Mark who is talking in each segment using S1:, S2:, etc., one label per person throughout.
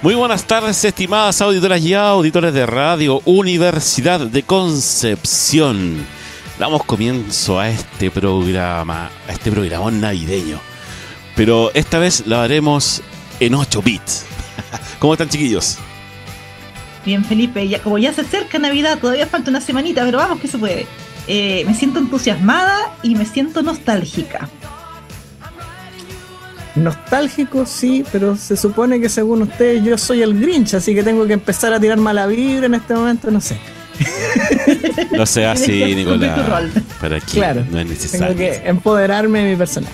S1: Muy buenas tardes, estimadas auditoras y auditores de Radio Universidad de Concepción. Damos comienzo a este programa, a este programa navideño. Pero esta vez lo haremos en 8 bits. ¿Cómo están, chiquillos?
S2: Bien, Felipe, ya, como ya se acerca Navidad, todavía falta una semanita, pero vamos que se puede. Eh, me siento entusiasmada y me siento nostálgica.
S3: Nostálgico, sí, pero se supone que según ustedes yo soy el Grinch, así que tengo que empezar a tirar mala vibra en este momento, no sé.
S1: No sea así, Nicolás. Para aquí
S3: Claro,
S1: no es
S3: Tengo
S1: necesario.
S3: que empoderarme de mi personaje.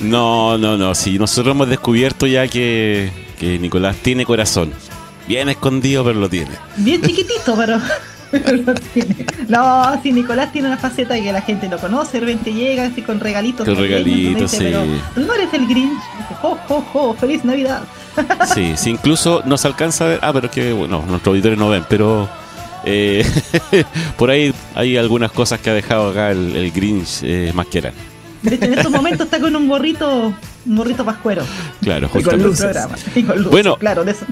S1: No, no, no. Sí, nosotros hemos descubierto ya que, que Nicolás tiene corazón. Bien escondido, pero lo tiene.
S2: Bien chiquitito, pero. pero tiene. No, si Nicolás tiene una faceta que la gente lo conoce, de repente llega así con regalitos.
S1: Con regalitos,
S2: Pero
S1: sí.
S2: tú no eres el Grinch. Jo, jo, jo, feliz Navidad.
S1: Sí, sí, incluso nos alcanza a ver. Ah, pero que, bueno, nuestros auditores no ven, pero. eh, por ahí hay algunas cosas que ha dejado acá el, el Grinch eh, más que.
S2: De hecho, en estos momentos está con un gorrito, un gorrito pascuero.
S1: Claro,
S3: Y con
S1: justamente.
S3: luces.
S2: Programa. Y con luces,
S1: Bueno.
S2: claro, de eso.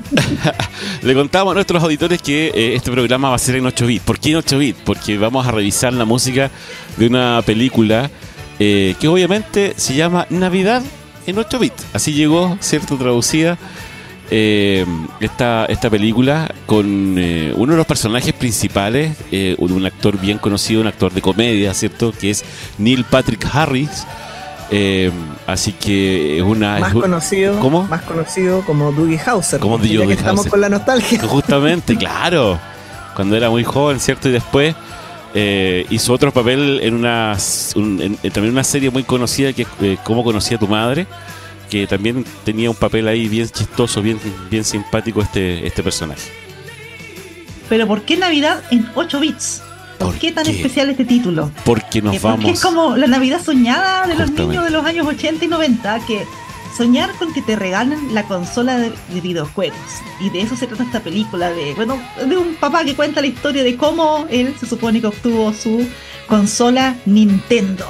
S1: Le contamos a nuestros auditores que eh, este programa va a ser en 8 bits. ¿Por qué en 8 bits? Porque vamos a revisar la música de una película eh, que obviamente se llama Navidad en 8 bits. Así llegó, ¿cierto? Traducida eh, esta, esta película con eh, uno de los personajes principales, eh, un, un actor bien conocido, un actor de comedia, ¿cierto? Que es Neil Patrick Harris. Eh, así que es una...
S3: Más conocido,
S1: ¿Cómo?
S3: más conocido como Dougie Hauser.
S1: Como Doogie
S3: que estamos con la nostalgia.
S1: justamente, claro, cuando era muy joven, ¿cierto? Y después eh, hizo otro papel en una, un- en- en también una serie muy conocida que es eh, Cómo conocí a tu madre, que también tenía un papel ahí bien chistoso, bien, bien simpático este, este personaje.
S2: Pero ¿por qué Navidad en 8 bits? ¿Por,
S1: ¿Por
S2: qué tan
S1: qué?
S2: especial este título?
S1: Porque nos
S2: Eh, porque
S1: vamos...
S2: es como la Navidad soñada de los niños de los años 80 y 90, que soñar con que te regalen la consola de, de videojuegos. Y de eso se trata esta película, de bueno, de un papá que cuenta la historia de cómo él se supone que obtuvo su consola Nintendo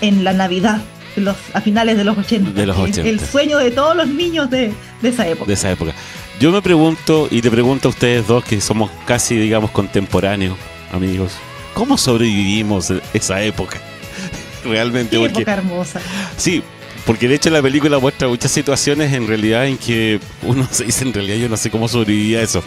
S2: en la Navidad. Los, a finales de los 80.
S1: De los
S2: El-
S1: 80.
S2: El, sueño de todos los niños de, de esa época.
S1: de esa época. Yo me pregunto, y te pregunto a ustedes dos, que somos casi, digamos, contemporáneos, amigos, ¿cómo sobrevivimos esa época? Realmente,
S2: Qué
S1: porque
S2: época hermosa.
S1: Sí, porque de hecho la película muestra muchas situaciones en realidad en que uno se dice en realidad yo no sé cómo sobrevivía eso.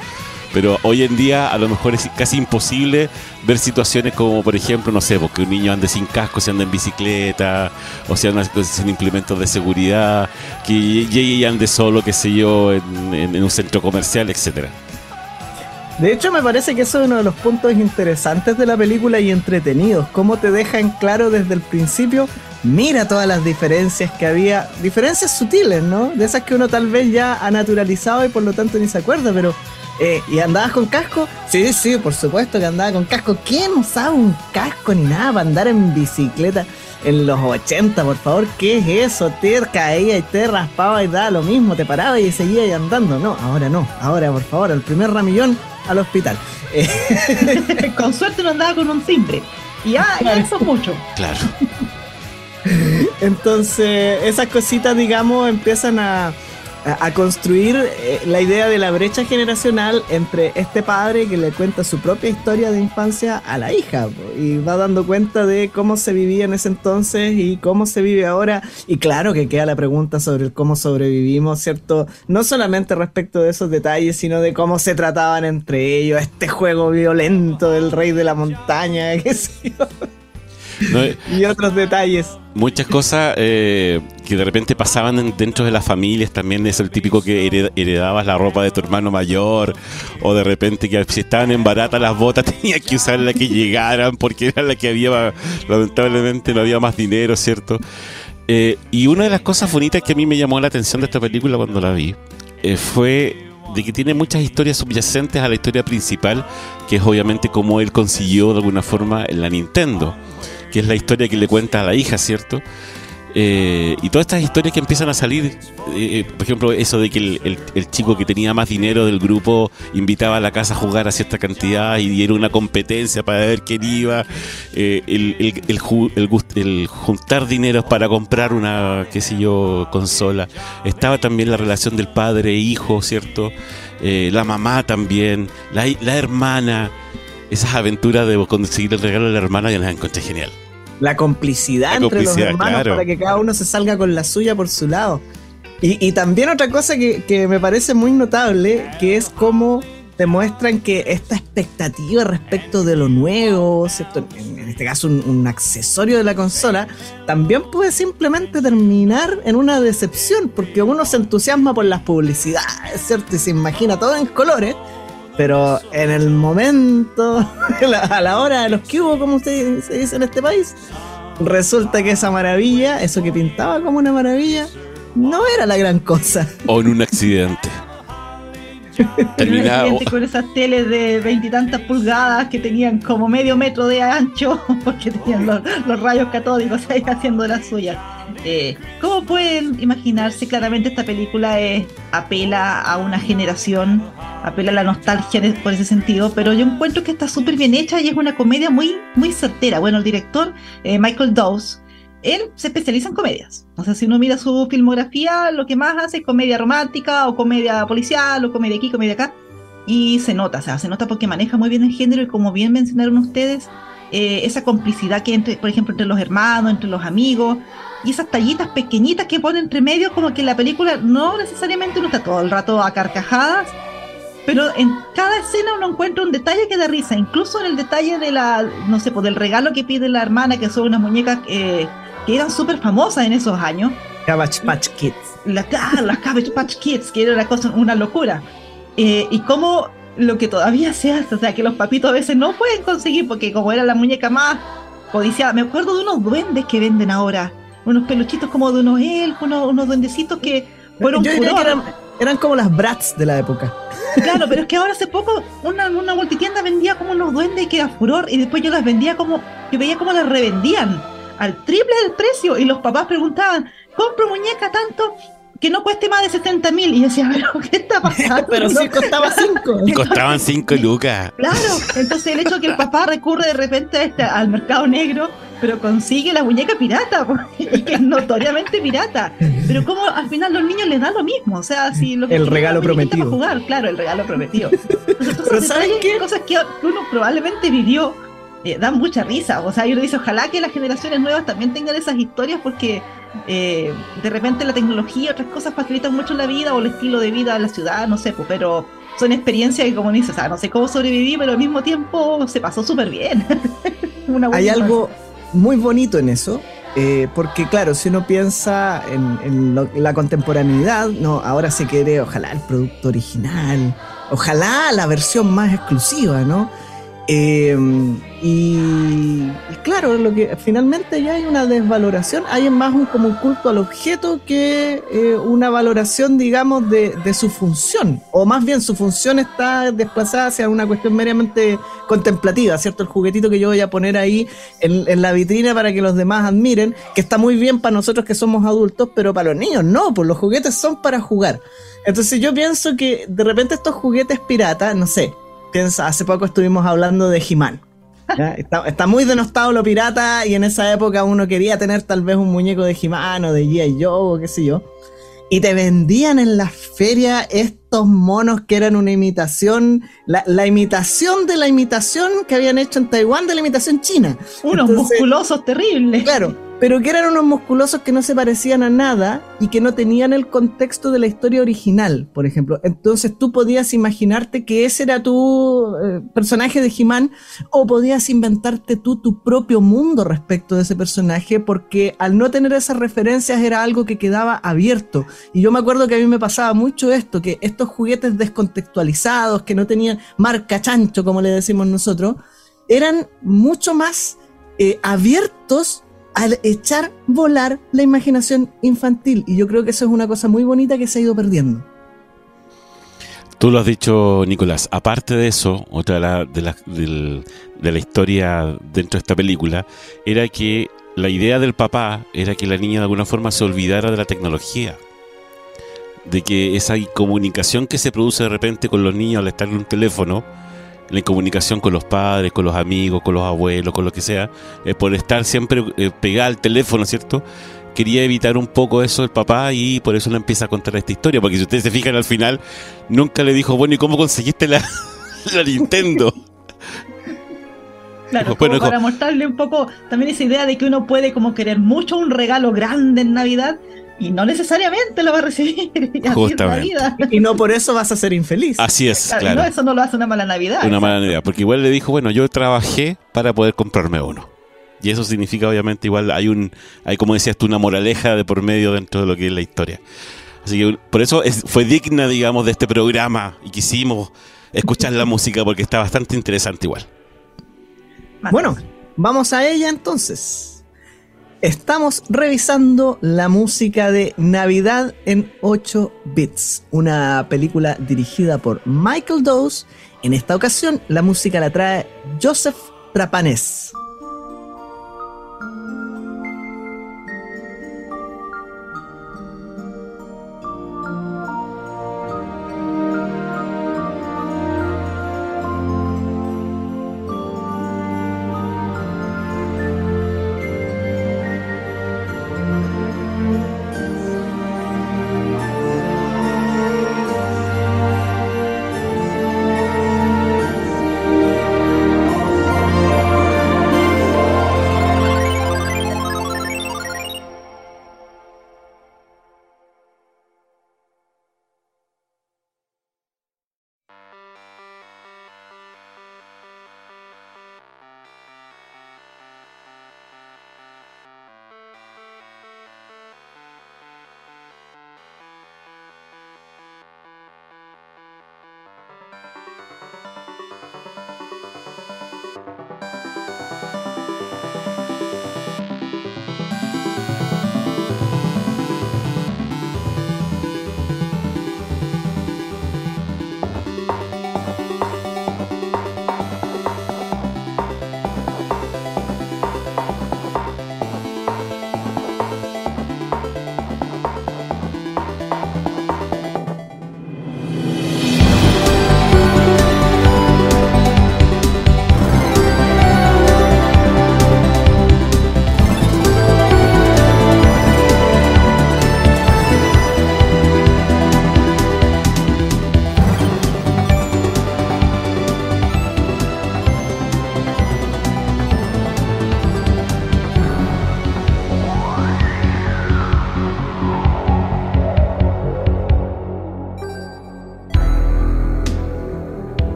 S1: Pero hoy en día a lo mejor es casi imposible ver situaciones como por ejemplo, no sé, porque un niño ande sin casco, se anda en bicicleta, o sea, anda sin implementos de seguridad, que llegue y ande solo, qué sé yo, en, en- en un centro comercial, etcétera.
S3: De hecho, me parece que eso es uno de los puntos interesantes de la película y entretenidos. Cómo te dejan claro desde el principio, mira todas las diferencias que había, diferencias sutiles, ¿no? De esas que uno tal vez ya ha naturalizado y por lo tanto ni se acuerda, pero... eh, ¿Y andabas con casco? Sí, sí, por supuesto que andaba con casco. ¿Quién usaba un casco ni nada para andar en bicicleta en los 80, por favor? ¿Qué es eso? Te caía y te raspaba y daba lo mismo, te paraba y seguía andando. No, ahora no. Ahora, por favor, el primer ramillón al hospital.
S2: Con suerte no andaba con un timbre. Y ya, ya eso es mucho.
S1: Claro.
S3: Entonces, esas cositas, digamos, empiezan a, a, construir eh, la idea de la brecha generacional entre este padre que le cuenta su propia historia de infancia a la hija y va dando cuenta de cómo se vivía en ese entonces y cómo se vive ahora. Y claro que queda la pregunta sobre cómo sobrevivimos, ¿cierto? No solamente respecto de esos detalles, sino de cómo se trataban entre ellos, este juego violento del rey de la montaña, qué sé yo. Y otros detalles.
S1: Muchas cosas eh, que de repente pasaban dentro de las familias también es el típico que heredabas la ropa de tu hermano mayor o de repente que si estaban en barata las botas tenías que usar la que llegaran porque era la que había lamentablemente no había más dinero, ¿cierto? Eh, y una de las cosas bonitas que a mí me llamó la atención de esta película cuando la vi fue de que tiene muchas historias subyacentes a la historia principal, que es obviamente cómo él consiguió de alguna forma la Nintendo que es la historia que le cuenta a la hija, ¿cierto? Eh, y todas estas historias que empiezan a salir, eh, eh, por ejemplo, eso de que el, chico que tenía más dinero del grupo invitaba a la casa a jugar a cierta cantidad y era una competencia para ver quién iba, el, el, juntar dinero para comprar una, qué sé yo, consola. Estaba también la relación del padre e hijo, ¿cierto? la mamá también, la, la hermana esas aventuras de conseguir el regalo de la hermana, yo las encontré genial.
S3: La complicidad, entre los hermanos para que cada uno se salga con la suya por su lado. Y, también otra cosa que, me parece muy notable, que es cómo demuestran que esta expectativa respecto de lo nuevo, en este caso un, accesorio de la consola, también puede simplemente terminar en una decepción, porque uno se entusiasma por las publicidades, ¿cierto? Y se imagina todo en colores, pero en el momento, a la hora de los que hubo, como se dice en este país, resulta que esa maravilla, eso que pintaba como una maravilla, no era la gran cosa.
S1: O en un accidente.
S2: Terminado. con esas teles de veintitantas pulgadas que tenían como medio metro de ancho, porque tenían los, los rayos catódicos ahí haciendo la suya. Eh, ¿Cómo pueden imaginarse? Claramente esta película apela a una generación, apela a la nostalgia por ese sentido, pero yo encuentro que está súper bien hecha y es una comedia muy, muy certera. Bueno, el director, eh, Michael Dawes, él se especializa en comedias. O sea, si uno mira su filmografía, lo que más hace es comedia romántica o comedia policial o comedia aquí, comedia acá. Y se nota, o sea, se nota porque maneja muy bien el género y como bien mencionaron ustedes, eh, esa complicidad que entre, por ejemplo, entre los hermanos, entre los amigos, y esas tallitas pequeñitas que pone entre medio, como que la película no necesariamente uno está todo el rato a carcajadas, pero en cada escena uno encuentra un detalle que da risa, incluso en el detalle de la, no sé, pues del regalo que pide la hermana, que son unas muñecas eh, que eran súper famosas en esos años.
S3: Cabbage Patch Kids.
S2: La, ah, las Cabbage Patch Kids, que era una cosa, una locura. Eh, y cómo lo que todavía se hace, o sea, que los papitos a veces no pueden conseguir, porque como era la muñeca más codiciada, me acuerdo de unos duendes que venden ahora, unos peluchitos como de unos elfos, unos, duendecitos que fueron
S3: Yo diría que eran, como las brats de la época.
S2: Claro, pero es que ahora hace poco una, una multitienda vendía como unos duendes que era furor y después yo las vendía como, yo veía como las revendían al triple del precio y los papás preguntaban, compro muñeca tanto que no cueste más de 70 mil. Y decía, pero ¿qué está pasando?
S3: pero sí costaba 5.
S1: Y costaban 5 lucas.
S2: Claro, entonces el hecho de que el papá recurre de repente este, al mercado negro, pero consigue la muñeca pirata, y que es notoriamente pirata. Pero como al final los niños les dan lo mismo, o sea, si lo
S3: El regalo prometido.
S2: jugar, claro, el regalo prometido. Entonces, ¿sabes qué? Cosas que uno probablemente vivió eh, dan mucha risa. O sea, yo le dice, ojalá que las generaciones nuevas también tengan esas historias porque eh, de repente la tecnología, otras cosas facilitan mucho la vida o el estilo de vida de la ciudad, no sé, pues, pero son experiencias que como dices, o sea, no sé cómo sobreviví, pero al mismo tiempo se pasó súper bien.
S3: Hay algo muy bonito en eso, eh, porque claro, si uno piensa en, la contemporaneidad, no, ahora se quiere, ojalá el producto original, ojalá la versión más exclusiva, ¿no? Em, y, claro, lo que finalmente ya hay una desvaloración, hay más un, como un culto al objeto que eh, una valoración, digamos, de, su función, o más bien su función está desplazada hacia una cuestión meramente contemplativa, ¿cierto? El juguetito que yo voy a poner ahí en, la vitrina para que los demás admiren, que está muy bien para nosotros que somos adultos, pero para los niños no, pues los juguetes son para jugar. Entonces yo pienso que de repente estos juguetes piratas, no sé, piensa, hace poco estuvimos hablando de He-Man. Está, muy denostado lo pirata y en esa época uno quería tener tal vez un muñeco de He-Man o de G.I. Joe o qué sé yo. y te vendían en la feria estos monos que eran una imitación, la, la imitación de la imitación que habían hecho en Taiwán de la imitación china.
S2: Unos
S3: Entonces,
S2: musculosos terribles.
S3: Claro, pero que eran unos musculosos que no se parecían a nada y que no tenían el contexto de la historia original, por ejemplo. Entonces tú podías imaginarte que ese era tu eh, personaje de He-Man o podías inventarte tú tu propio mundo respecto de ese personaje porque al no tener esas referencias era algo que quedaba abierto. Y yo me acuerdo que a mí me pasaba mucho esto, que estos juguetes descontextualizados, que no tenían marca chancho, como le decimos nosotros, eran mucho más eh, abiertos al echar volar la imaginación infantil. Y yo creo que eso es una cosa muy bonita que se ha ido perdiendo.
S1: Tú lo has dicho, Nicolás. Aparte de eso, otra de la, de de la historia dentro de esta película era que la idea del papá era que la niña de alguna forma se olvidara de la tecnología. De que esa comunicación que se produce de repente con los niños al estar en un teléfono, la comunicación con los padres, con los amigos, con los abuelos, con lo que sea, eh, por estar siempre eh, pegada al teléfono, ¿cierto? Quería evitar un poco eso el papá y por eso le empieza a contar esta historia. Porque si ustedes se fijan al final, nunca le dijo, bueno, ¿y cómo conseguiste la, la Nintendo?
S2: Claro,
S1: Bueno,
S2: como
S1: hijo.
S2: para mostrarle un poco también esa idea de que uno puede como querer mucho un regalo grande en Navidad y no necesariamente lo va a recibir. La
S1: Justamente.
S2: vida.
S3: Y no por eso vas a ser infeliz.
S1: Así es,
S2: Claro,
S1: claro.
S2: No, eso no lo hace una mala Navidad.
S1: Una mala idea. Porque igual le dijo, bueno, yo trabajé para poder comprarme uno. Y eso significa, obviamente, igual hay un, hay como decías tú, una moraleja de por medio dentro de lo que es la historia. Así que por eso es- fue digna, digamos, de este programa y quisimos escuchar la música porque está bastante interesante igual.
S3: Bueno, vamos a ella entonces. Estamos revisando la música de Navidad en 8 bits, una película dirigida por Michael Dawes. En esta ocasión, la música la trae Joseph Trapanés.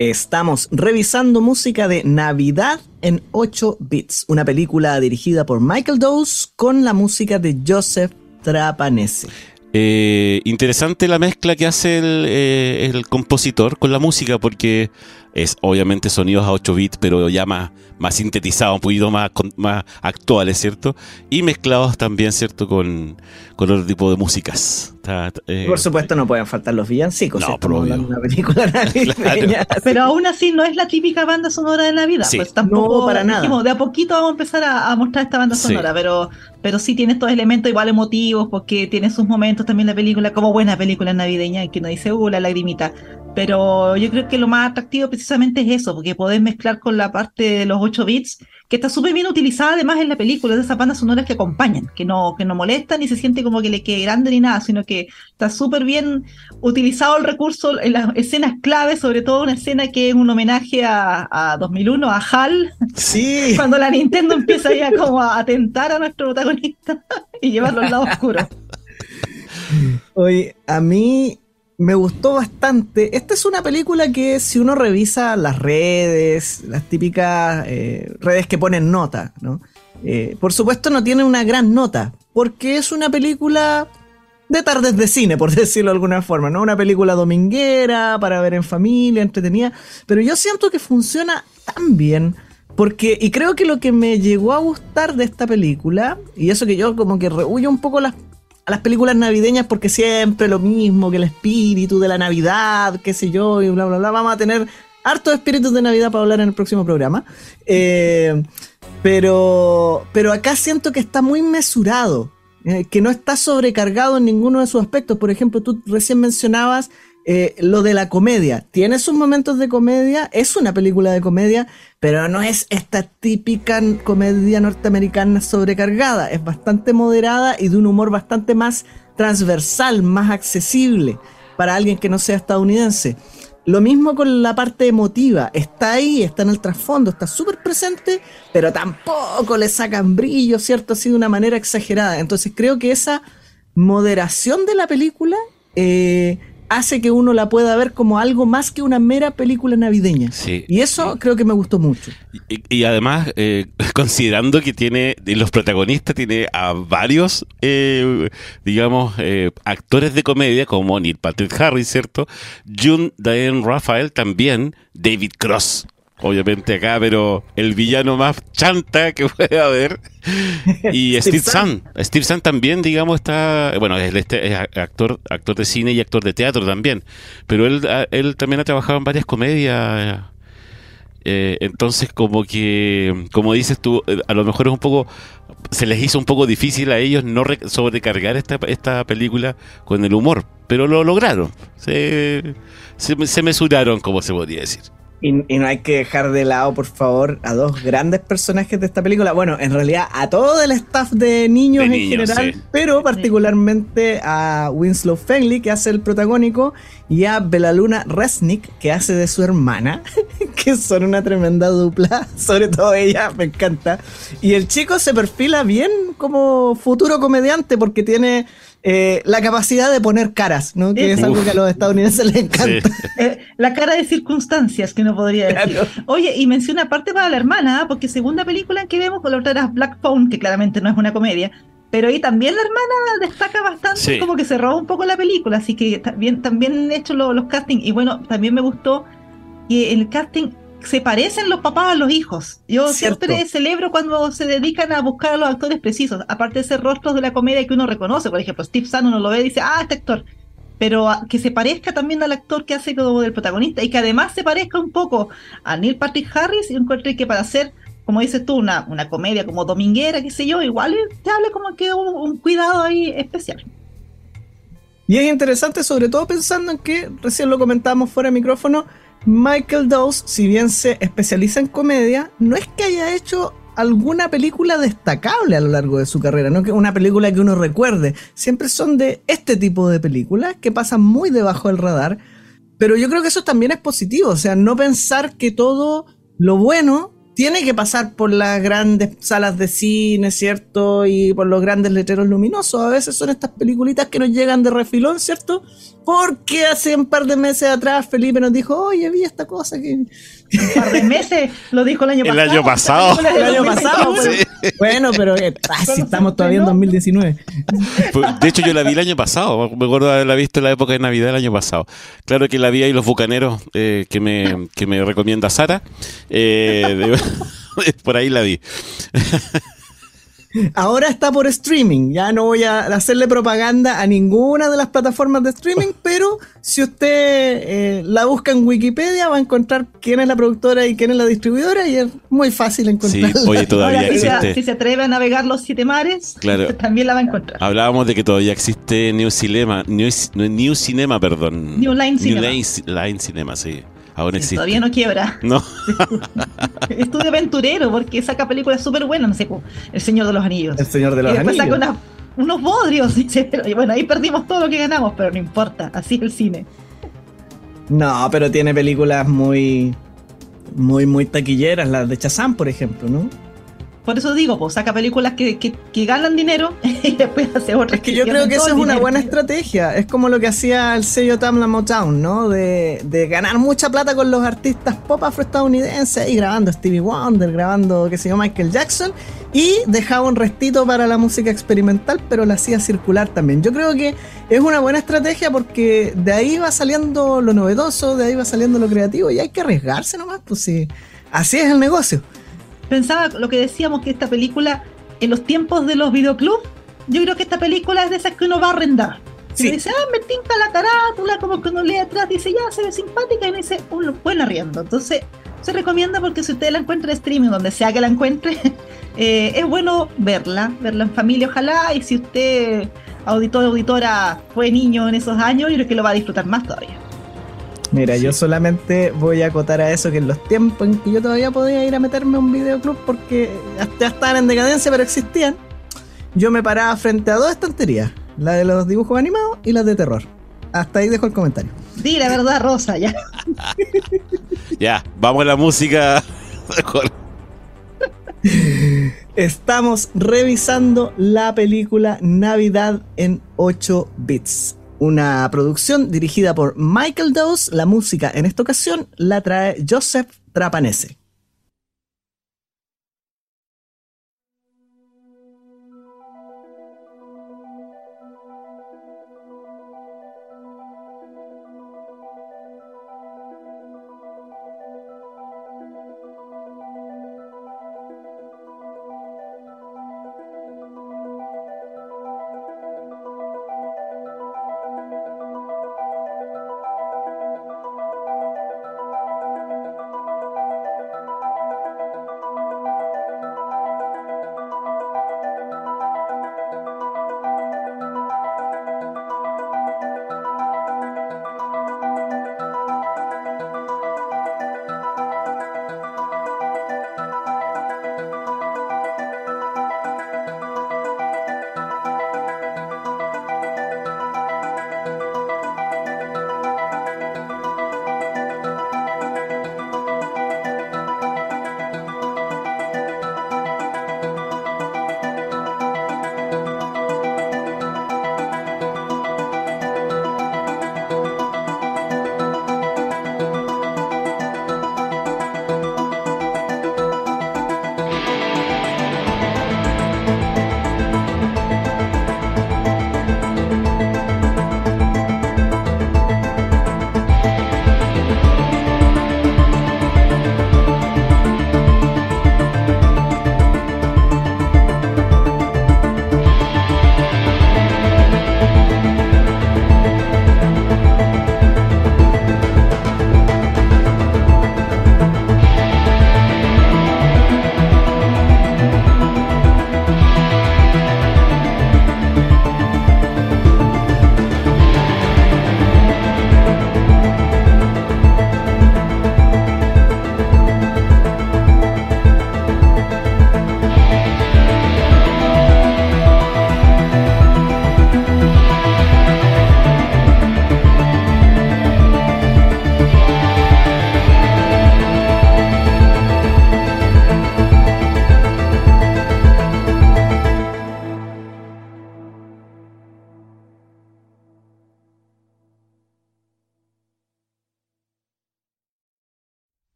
S3: Estamos revisando música de Navidad en 8 bits, una película dirigida por Michael Dawes con la música de Joseph Trapanese.
S1: Eh, interesante la mezcla que hace el, eh, el, compositor con la música porque es obviamente sonidos a 8 bits pero ya más, más sintetizados, un poquito más, más actuales, ¿cierto? Y mezclados también, ¿cierto? Con, con otro tipo de músicas.
S3: Eh, Por supuesto no pueden faltar los villancicos.
S1: No, por
S3: una película navideña.
S2: Pero aún así no es la típica banda sonora de Navidad.
S1: Sí.
S2: Pues tampoco
S3: No, para nada.
S2: dijimos, de a poquito vamos a empezar a, a mostrar esta banda
S1: Sí.
S2: sonora, pero, pero sí tiene estos elementos igual emotivos, porque tiene sus momentos también la película, como buena película navideña, que uno dice, uh, la lagrimita. Pero yo creo que lo más atractivo precisamente es eso, porque podés mezclar con la parte de los 8 bits, que está súper bien utilizada además en la película, de esas bandas sonoras que acompañan, que no, que no molestan ni se siente como que le quede grande ni nada, sino que está súper bien utilizado el recurso en las escenas claves, sobre todo una escena que es un homenaje a, a 2001, a HAL,
S3: Sí.
S2: cuando la Nintendo empieza ya como a atentar a nuestro protagonista y llevarlo al lado oscuro.
S3: Oye, a mí me gustó bastante. Esta es una película que si uno revisa las redes, las típicas eh, redes que ponen nota, ¿no? Eh, por supuesto no tiene una gran nota, porque es una película de tardes de cine, por decirlo de alguna forma, ¿no? Una película dominguera para ver en familia, entretenida, pero yo siento que funciona tan bien. Porque, y creo que lo que me llegó a gustar de esta película, y eso que yo como que rehuyo un poco las las películas navideñas porque siempre lo mismo, que el espíritu de la Navidad, qué sé yo, y bla, bla, bla. Vamos a tener hartos espíritus de Navidad para hablar en el próximo programa. Eh, pero, pero acá siento que está muy mesurado, eh, que no está sobrecargado en ninguno de sus aspectos. Por ejemplo, tú recién mencionabas eh, lo de la comedia. Tiene sus momentos de comedia, es una película de comedia, pero no es esta típica comedia norteamericana sobrecargada. Es bastante moderada y de un humor bastante más transversal, más accesible para alguien que no sea estadounidense. Lo mismo con la parte emotiva, está ahí, está en el trasfondo, está súper presente, pero tampoco le sacan brillo, ¿cierto? Así de una manera exagerada. Entonces creo que esa moderación de la película eh, hace que uno la pueda ver como algo más que una mera película navideña.
S1: Sí.
S3: Y eso creo que me gustó mucho.
S1: Y, y además, eh, considerando que tiene, de los protagonistas, tiene a varios, eh, digamos, eh, actores de comedia, como Neil Patrick Harris, ¿cierto? June Diane Raphael también, David Cross. Obviamente acá, pero el villano más chanta que puede haber. Y Steve, Zahn. Steve Zahn también, digamos, está. Bueno, es, este, es actor, actor de cine y actor de teatro también. Pero él, él también ha trabajado en varias comedias. Eh, entonces, como que, como dices tú, eh, a lo mejor es un poco, se les hizo un poco difícil a ellos no re- sobrecargar esta, esta película con el humor, pero lo lograron. Se, se, se mesuraron, como se podría decir.
S3: Y, y no hay que dejar de lado, por favor, a dos grandes personajes de esta película. Bueno, en realidad a todo el staff de niños
S1: De
S3: en
S1: niños,
S3: general,
S1: sí.
S3: pero particularmente a Winslow Fenley, que hace el protagónico, y a Belaluna Resnick, que hace de su hermana, que son una tremenda dupla, sobre todo ella, me encanta. Y el chico se perfila bien como futuro comediante porque tiene eh, la capacidad de poner caras, ¿no? Que es algo que a los estadounidenses les encanta.
S1: Sí.
S2: Eh, la cara de circunstancias que uno podría decir.
S3: Claro.
S2: Oye, y menciona aparte para la hermana, ¿ah? porque segunda película en que vemos con la otra era Black Phone, que claramente no es una comedia, pero ahí también la hermana destaca bastante,
S1: Sí.
S2: como que se roba un poco la película, así que también, también hecho lo- los castings, y bueno, también me gustó que el casting se parecen los papás a los hijos. Yo
S3: Cierto.
S2: siempre celebro cuando se dedican a buscar a los actores precisos, aparte de ser rostros de la comedia que uno reconoce, por ejemplo, Steve Zahn uno lo ve y dice, ah, este actor, pero a- que se parezca también al actor que hace como del protagonista y que además se parezca un poco a Neil Patrick Harris y encuentro que para hacer, como dices tú, una, una comedia como dominguera, qué sé yo, igual te habla como que un, un cuidado ahí especial.
S3: Y es interesante, sobre todo pensando en que, recién lo comentábamos fuera de micrófono, Michael Dawes, si bien se especializa en comedia, no es que haya hecho alguna película destacable a lo largo de su carrera, no que una película que uno recuerde. Siempre son de este tipo de películas que pasan muy debajo del radar. Pero yo creo que eso también es positivo, o sea, no pensar que todo lo bueno tiene que pasar por las grandes salas de cine, ¿cierto? Y por los grandes letreros luminosos. A veces son estas peliculitas que nos llegan de refilón, ¿cierto? Porque hace un par de meses atrás Felipe nos dijo, oye, vi esta cosa que...
S2: Un par de meses, lo dijo el año
S1: El
S2: pasado.
S1: año
S3: El año pasado,
S2: 2021.
S3: pero- Bueno, pero eh, ah, si estamos todavía en 2019.
S1: Pues, De hecho, yo la vi el año pasado. Me acuerdo de haberla visto en la época de Navidad del año pasado. Claro que la vi ahí Los Bucaneros, eh, que, me, que me recomienda Sara. Eh, de- por ahí la vi.
S3: Ahora está por streaming. Ya no voy a hacerle propaganda a ninguna de las plataformas de streaming, pero si usted eh, la busca en Wikipedia va a encontrar quién es la productora y quién es la distribuidora y es muy fácil
S1: Sí,
S3: encontrarla.
S1: oye, todavía
S2: Ahora, si, se,
S1: existe.
S2: si se atreve a navegar los siete mares,
S1: Claro.
S2: también la va a encontrar.
S1: Hablábamos de que todavía existe New Cinema, New, New Cinema, perdón.
S2: New Line Cinema.
S1: Line, Line Cinema, sí. Aún
S2: Sí,
S1: existe.
S2: Todavía no quiebra.
S1: No.
S2: Estudio aventurero, porque saca películas súper buenas, no sé, El Señor de los Anillos.
S3: El Señor de los
S2: y después
S3: Anillos.
S2: saca unos bodrios, dice, pero- y bueno, ahí perdimos todo lo que ganamos, pero no importa, así es el cine.
S3: No, pero tiene películas muy, muy, muy taquilleras, las de Chazam, por ejemplo, ¿no?
S2: Por eso digo, pues saca películas que, que, que ganan dinero y después hace otras
S3: Es que yo creo que eso es una
S2: dinero.
S3: buena estrategia. Es como lo que hacía el sello Tamla Motown, ¿no? De, de ganar mucha plata con los artistas pop afroestadounidenses y grabando Stevie Wonder, grabando, qué sé yo, Michael Jackson. Y dejaba un restito para la música experimental, pero la hacía circular también. Yo creo que es una buena estrategia porque de ahí va saliendo lo novedoso, de ahí va saliendo lo creativo y hay que arriesgarse nomás, pues sí. Así es el negocio.
S2: Pensaba lo que decíamos que esta película, en los tiempos de los videoclubs, yo creo que esta película es de esas que uno va a arrendar. Y le dice, ah, me tinca la carátula, como que uno lee atrás, dice, ya, se ve simpática, y me dice, un buen arriendo. Entonces, se recomienda porque si usted la encuentra en streaming, donde sea que la encuentre, eh, es bueno verla, verla en familia, ojalá, y si usted, auditor o auditora, fue niño en esos años, yo creo que lo va a disfrutar más todavía.
S3: Mira, yo solamente voy a acotar a eso que en los tiempos en que yo todavía podía ir a meterme a un videoclub porque ya estaban en decadencia, pero existían, yo me paraba frente a dos estanterías, la de los dibujos animados y las de terror. Hasta ahí dejo el comentario.
S2: Di la verdad, Rosa, ya.
S1: ya, vamos a la música.
S3: Estamos revisando la película Navidad en 8 bits. Una producción dirigida por Michael Dawes. La música en esta ocasión la trae Joseph Trapanese.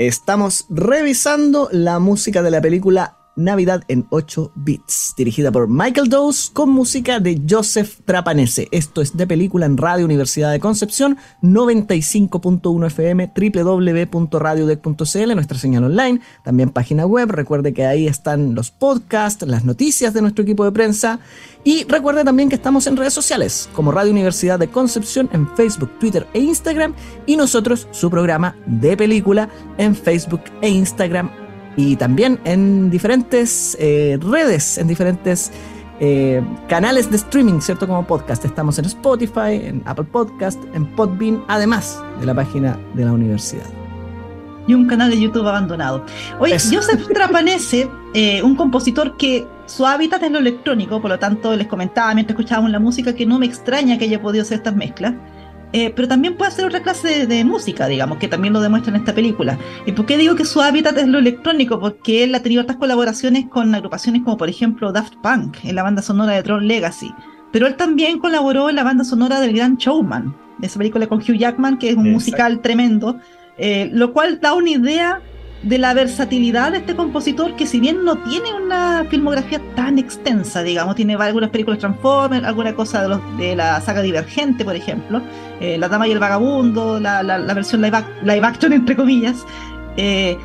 S3: Estamos revisando la música de la película Navidad en 8 bits, dirigida por Michael Dawes con música de Joseph Trapanese. Esto es de película en Radio Universidad de Concepción, 95.1 FM, www.radiodec.cl, nuestra señal online, también página web. Recuerde que ahí están los podcasts, las noticias de nuestro equipo de prensa. Y recuerde también que estamos en redes sociales, como Radio Universidad de Concepción en Facebook, Twitter e Instagram, y nosotros, su programa de película en Facebook e Instagram y también en diferentes eh, redes, en diferentes eh, canales de streaming, ¿cierto? Como podcast. Estamos en Spotify, en Apple Podcast, en Podbean, además de la página de la universidad.
S2: Y un canal de YouTube abandonado. Oye, Joseph Trapanese, eh, un compositor que su hábitat es lo electrónico, por lo tanto les comentaba mientras escuchábamos la música que no me extraña que haya podido hacer estas mezclas. Eh, pero también puede hacer otra clase de, música, digamos, que también lo demuestra en esta película. ¿Y por qué digo que su hábitat es lo electrónico? Porque él ha tenido otras colaboraciones con agrupaciones como, por ejemplo, Daft Punk, en la banda sonora de Tron Legacy. Pero él también colaboró en la banda sonora del Gran Showman, esa película con Hugh Jackman, que es un musical tremendo, eh, lo cual da una idea de la versatilidad de este compositor que si bien no tiene una filmografía tan extensa, digamos, tiene algunas películas Transformers, alguna cosa de, los, de la saga Divergente, por ejemplo, eh, La Dama y el Vagabundo, la, la, versión live, live, action, entre comillas, eh,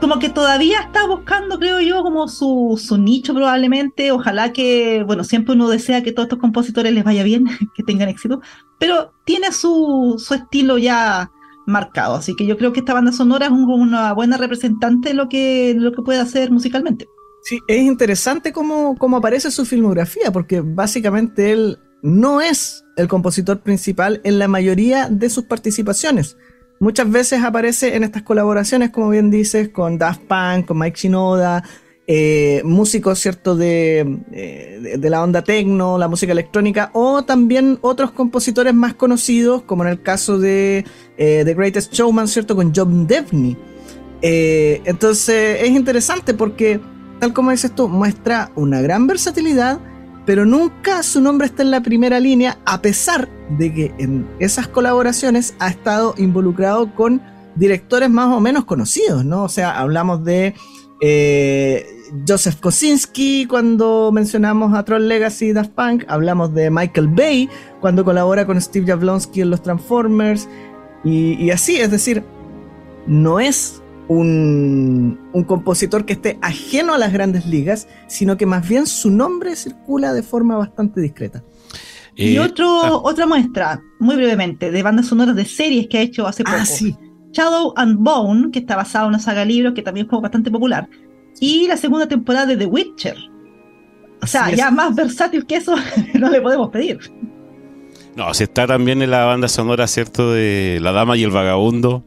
S2: como que todavía está buscando, creo yo, como su, su nicho probablemente, ojalá que, bueno, siempre uno desea que todos estos compositores les vaya bien, que tengan éxito, pero tiene su, su estilo ya marcado. Así que yo creo que esta banda sonora es una buena representante de lo que, lo que puede hacer musicalmente.
S3: Sí, es interesante cómo, cómo aparece su filmografía, porque básicamente él no es el compositor principal en la mayoría de sus participaciones. Muchas veces aparece en estas colaboraciones, como bien dices, con Daft Punk, con Mike Shinoda, eh, músicos, ¿cierto?, eh, de, de, la onda techno, la música electrónica, o también otros compositores más conocidos, como en el caso de eh, The Greatest Showman, ¿cierto?, con John Devney. entonces es interesante porque, tal como dices tú, muestra una gran versatilidad, pero nunca su nombre está en la primera línea, a pesar de que en esas colaboraciones ha estado involucrado con directores más o menos conocidos, ¿no? O sea, hablamos de Joseph Kosinski cuando mencionamos a Troll Legacy y Daft Punk, hablamos de Michael Bay cuando colabora con Steve Jablonsky en los Transformers y, así, es decir, no es un, compositor que esté ajeno a las grandes ligas, sino que más bien su nombre circula de forma bastante discreta.
S2: y eh, otro, ah. otra muestra, muy brevemente, de bandas sonoras de series que ha hecho hace ah, poco. Shadow and Bone, que está basado en una saga de libros que también fue bastante popular y la segunda temporada de The Witcher. O sea, ya más versátil que eso no le podemos pedir.
S1: No, si está también en la banda sonora, ¿cierto? De La Dama y el Vagabundo.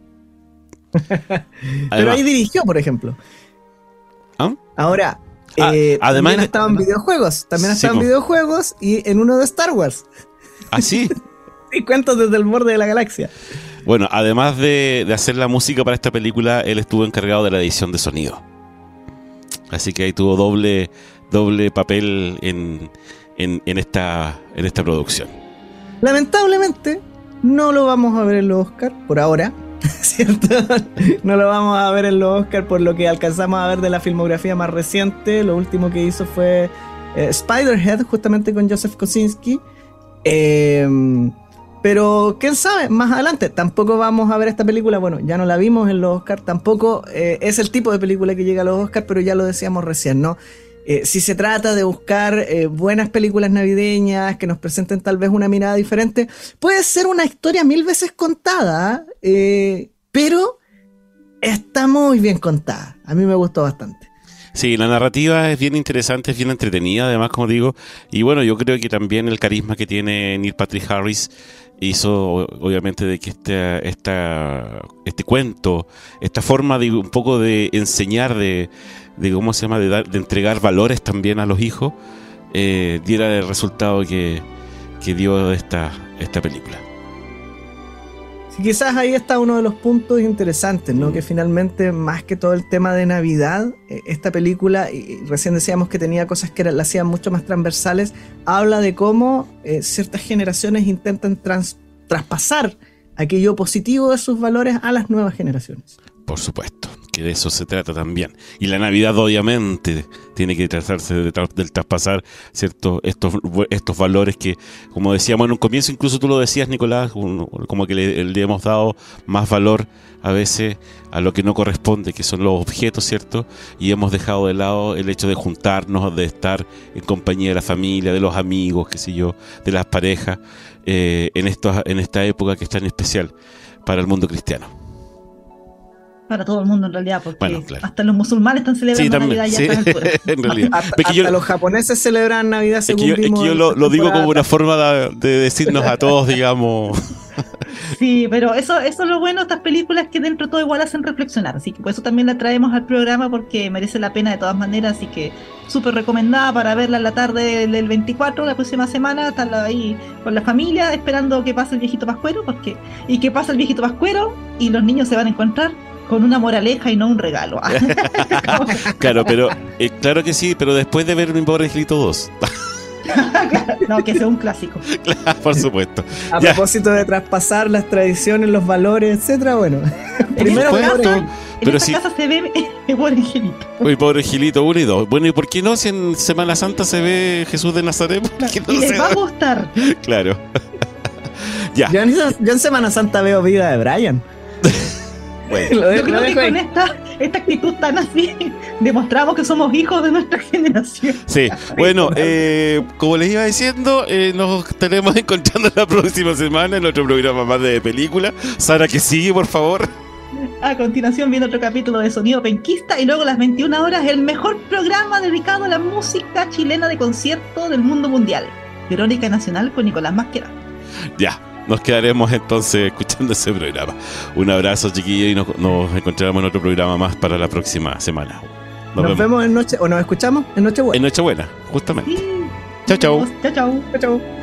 S3: Pero ahí dirigió, por ejemplo. ¿Ah? Ahora, ah, eh, además, también en videojuegos. También ha estado en videojuegos y en uno de Star Wars.
S1: ¿Ah, sí?
S3: y cuentos desde el borde de la galaxia.
S1: Bueno, además de, de hacer la música para esta película, él estuvo encargado de la edición de sonido. Así que ahí tuvo doble, doble papel en, esta, en esta producción.
S3: Lamentablemente, no lo vamos a ver en los Oscar por ahora. ¿Cierto? No lo vamos a ver en los Oscar por lo que alcanzamos a ver de la filmografía más reciente. Lo último que hizo fue eh, Spiderhead, justamente con Joseph Kosinski. Eh, pero quién sabe, más adelante tampoco vamos a ver esta película. Bueno, ya no la vimos en los Oscars, tampoco eh, es el tipo de película que llega a los Oscars, pero ya lo decíamos recién, ¿no? Eh, si se trata de buscar eh, buenas películas navideñas que nos presenten tal vez una mirada diferente, puede ser una historia mil veces contada, pero está muy bien contada. A mí me gustó bastante.
S1: Sí, la narrativa es bien interesante, es bien entretenida, además, como digo. Y bueno, yo creo que también el carisma que tiene Neil Patrick Harris hizo obviamente de que este, esta, este cuento, esta forma de un poco de enseñar, de, cómo se llama, de, dar, de entregar valores también a los hijos, eh, diera el resultado que, que dio esta, esta película.
S3: Sí, quizás ahí está uno de los puntos interesantes, ¿no? Que finalmente, más que todo el tema de Navidad, eh, esta película, y recién decíamos que tenía cosas que la hacían mucho más transversales, habla de cómo eh, ciertas generaciones intentan traspasar aquello positivo de sus valores a las nuevas generaciones.
S1: Por supuesto, que de eso se trata también. Y la Navidad obviamente tiene que tratarse de del traspasar cierto, estos, estos valores que, como decíamos en un comienzo, incluso tú lo decías, Nicolás, como que le, hemos dado más valor a veces a lo que no corresponde, que son los objetos, ¿cierto? Y hemos dejado de lado el hecho de juntarnos, de estar en compañía de la familia, de los amigos, qué sé yo, de las parejas, eh, en, estos, en esta época que es tan especial para el mundo cristiano
S2: para todo el mundo en realidad, porque hasta los musulmanes están celebrando Navidad ya
S3: en realidad. Hasta, los japoneses celebran Navidad según
S1: es que yo, lo, digo como una forma de, decirnos a todos, digamos.
S2: Sí, pero eso, eso es lo bueno de estas películas que dentro de todo igual hacen reflexionar, así que por eso también la traemos al programa porque merece la pena de todas maneras, así que súper recomendada para verla en la tarde del 24, la próxima semana, estar ahí con la familia esperando que pase el viejito pascuero, porque y que pase el viejito pascuero y los niños se van a encontrar con una moraleja y no un regalo.
S1: claro, pero eh, claro que sí, pero después de ver Mi Pobre Angelito 2.
S2: no, que sea un clásico.
S1: por supuesto.
S3: A propósito de traspasar las tradiciones, los valores, etcétera, bueno.
S2: Primero, en pero esta casa se ve Mi Pobre Angelito.
S1: Mi Pobre Angelito 1 y 2. Bueno, ¿y por qué no si en Semana Santa se ve Jesús de Nazaret?
S2: y les va a gustar.
S1: claro.
S3: ya. Yo en Semana Santa veo vida de Brian.
S2: Yo creo que con esta, esta actitud tan así demostramos que somos hijos de nuestra generación.
S1: Sí, bueno, eh, como les iba diciendo, eh, nos estaremos encontrando la próxima semana en otro programa más de película. Sara, que sigue, por favor.
S2: A continuación viene otro capítulo de Sonido Penquista y luego a las 21 horas el mejor programa dedicado a la música chilena de concierto del mundo mundial. Verónica Nacional con Nicolás Masquera.
S1: Ya, nos quedaremos entonces escuchando ese programa. Un abrazo, chiquillos, y nos, encontraremos en otro programa más para la próxima semana.
S3: Nos, vemos. en Noche, o nos escuchamos en Nochebuena.
S1: En Nochebuena, justamente. Chao, chao.
S2: Chao, chao. Chao, chao.